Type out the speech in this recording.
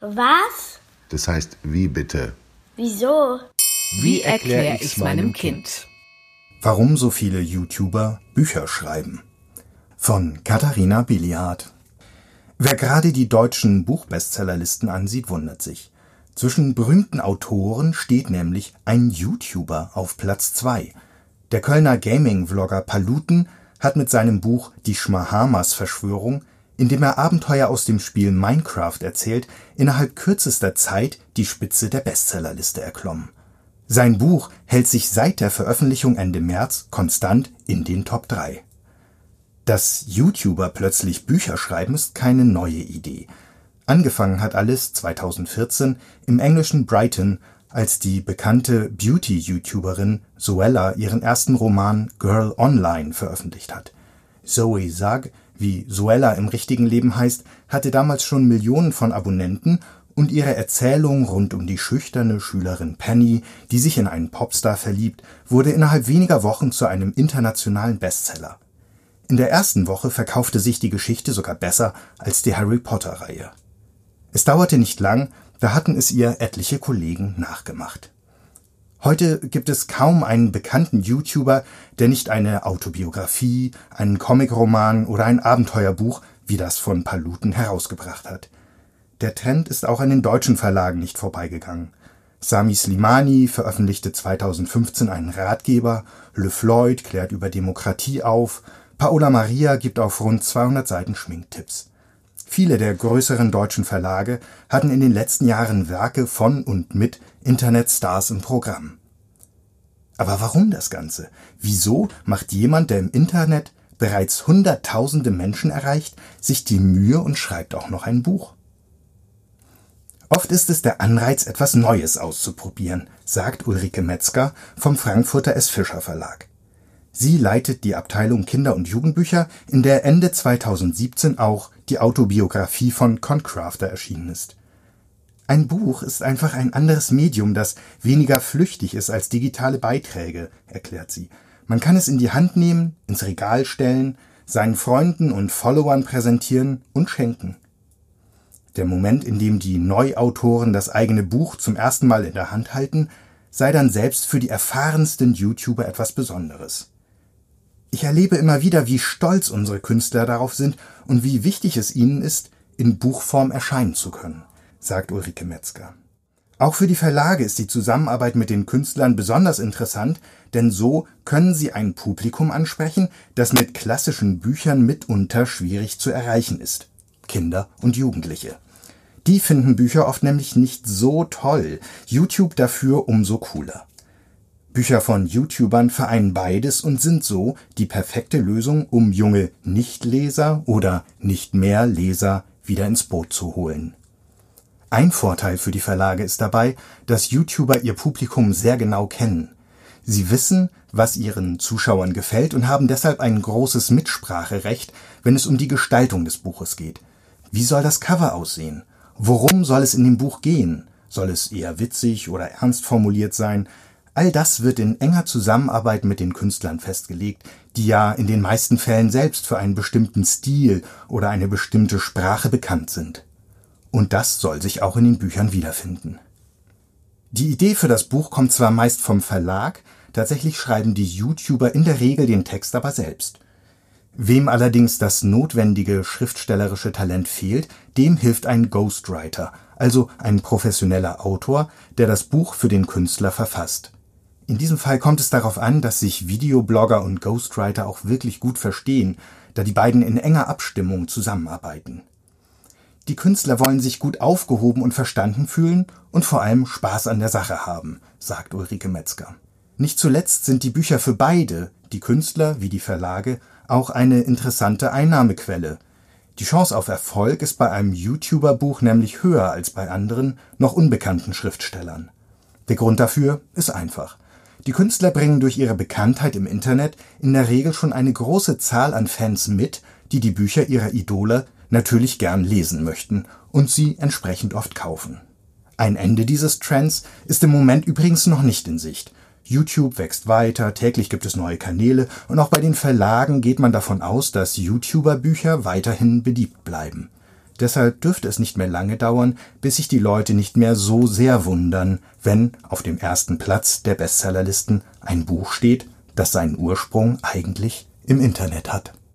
Was? Das heißt, wie bitte? Wieso? Wie erkläre ich's meinem Kind? Warum so viele YouTuber Bücher schreiben. Von Katharina Biliard. Wer gerade die deutschen Buchbestsellerlisten ansieht, wundert sich. Zwischen berühmten Autoren steht nämlich ein YouTuber auf Platz 2. Der Kölner Gaming-Vlogger Paluten hat mit seinem Buch Die Schmahamas-Verschwörung, in dem er Abenteuer aus dem Spiel Minecraft erzählt, innerhalb kürzester Zeit die Spitze der Bestsellerliste erklommen. Sein Buch hält sich seit der Veröffentlichung Ende März konstant in den Top 3. Dass YouTuber plötzlich Bücher schreiben, ist keine neue Idee. Angefangen hat alles 2014 im englischen Brighton, als die bekannte Beauty-YouTuberin Zoella ihren ersten Roman Girl Online veröffentlicht hat. Zoe Zag, wie Zoella im richtigen Leben heißt, hatte damals schon Millionen von Abonnenten und ihre Erzählung rund um die schüchterne Schülerin Penny, die sich in einen Popstar verliebt, wurde innerhalb weniger Wochen zu einem internationalen Bestseller. In der ersten Woche verkaufte sich die Geschichte sogar besser als die Harry-Potter-Reihe. Es dauerte nicht lang, da hatten es ihr etliche Kollegen nachgemacht. Heute gibt es kaum einen bekannten YouTuber, der nicht eine Autobiografie, einen Comicroman oder ein Abenteuerbuch wie das von Paluten herausgebracht hat. Der Trend ist auch an den deutschen Verlagen nicht vorbeigegangen. Sami Slimani veröffentlichte 2015 einen Ratgeber, Le Floyd klärt über Demokratie auf, Paola Maria gibt auf rund 200 Seiten Schminktipps. Viele der größeren deutschen Verlage hatten in den letzten Jahren Werke von und mit Internetstars im Programm. Aber warum das Ganze? Wieso macht jemand, der im Internet bereits Hunderttausende Menschen erreicht, sich die Mühe und schreibt auch noch ein Buch? Oft ist es der Anreiz, etwas Neues auszuprobieren, sagt Ulrike Metzger vom Frankfurter S. Fischer Verlag. Sie leitet die Abteilung Kinder- und Jugendbücher, in der Ende 2017 auch die Autobiografie von Concrafter erschienen ist. Ein Buch ist einfach ein anderes Medium, das weniger flüchtig ist als digitale Beiträge, erklärt sie. Man kann es in die Hand nehmen, ins Regal stellen, seinen Freunden und Followern präsentieren und schenken. Der Moment, in dem die Neuautoren das eigene Buch zum ersten Mal in der Hand halten, sei dann selbst für die erfahrensten YouTuber etwas Besonderes. Ich erlebe immer wieder, wie stolz unsere Künstler darauf sind und wie wichtig es ihnen ist, in Buchform erscheinen zu können, sagt Ulrike Metzger. Auch für die Verlage ist die Zusammenarbeit mit den Künstlern besonders interessant, denn so können sie ein Publikum ansprechen, das mit klassischen Büchern mitunter schwierig zu erreichen ist. Kinder und Jugendliche. Die finden Bücher oft nämlich nicht so toll, YouTube dafür umso cooler. Bücher von YouTubern vereinen beides und sind so die perfekte Lösung, um junge Nichtleser oder nicht mehr Leser wieder ins Boot zu holen. Ein Vorteil für die Verlage ist dabei, dass YouTuber ihr Publikum sehr genau kennen. Sie wissen, was ihren Zuschauern gefällt und haben deshalb ein großes Mitspracherecht, wenn es um die Gestaltung des Buches geht. Wie soll das Cover aussehen? Worum soll es in dem Buch gehen? Soll es eher witzig oder ernst formuliert sein? All das wird in enger Zusammenarbeit mit den Künstlern festgelegt, die ja in den meisten Fällen selbst für einen bestimmten Stil oder eine bestimmte Sprache bekannt sind. Und das soll sich auch in den Büchern wiederfinden. Die Idee für das Buch kommt zwar meist vom Verlag, tatsächlich schreiben die YouTuber in der Regel den Text aber selbst. Wem allerdings das notwendige schriftstellerische Talent fehlt, dem hilft ein Ghostwriter, also ein professioneller Autor, der das Buch für den Künstler verfasst. In diesem Fall kommt es darauf an, dass sich Videoblogger und Ghostwriter auch wirklich gut verstehen, da die beiden in enger Abstimmung zusammenarbeiten. Die Künstler wollen sich gut aufgehoben und verstanden fühlen und vor allem Spaß an der Sache haben, sagt Ulrike Metzger. Nicht zuletzt sind die Bücher für beide, die Künstler wie die Verlage, auch eine interessante Einnahmequelle. Die Chance auf Erfolg ist bei einem YouTuber-Buch nämlich höher als bei anderen, noch unbekannten Schriftstellern. Der Grund dafür ist einfach. Die Künstler bringen durch ihre Bekanntheit im Internet in der Regel schon eine große Zahl an Fans mit, die die Bücher ihrer Idole natürlich gern lesen möchten und sie entsprechend oft kaufen. Ein Ende dieses Trends ist im Moment übrigens noch nicht in Sicht. YouTube wächst weiter, täglich gibt es neue Kanäle und auch bei den Verlagen geht man davon aus, dass YouTuber-Bücher weiterhin beliebt bleiben. Deshalb dürfte es nicht mehr lange dauern, bis sich die Leute nicht mehr so sehr wundern, wenn auf dem ersten Platz der Bestsellerlisten ein Buch steht, das seinen Ursprung eigentlich im Internet hat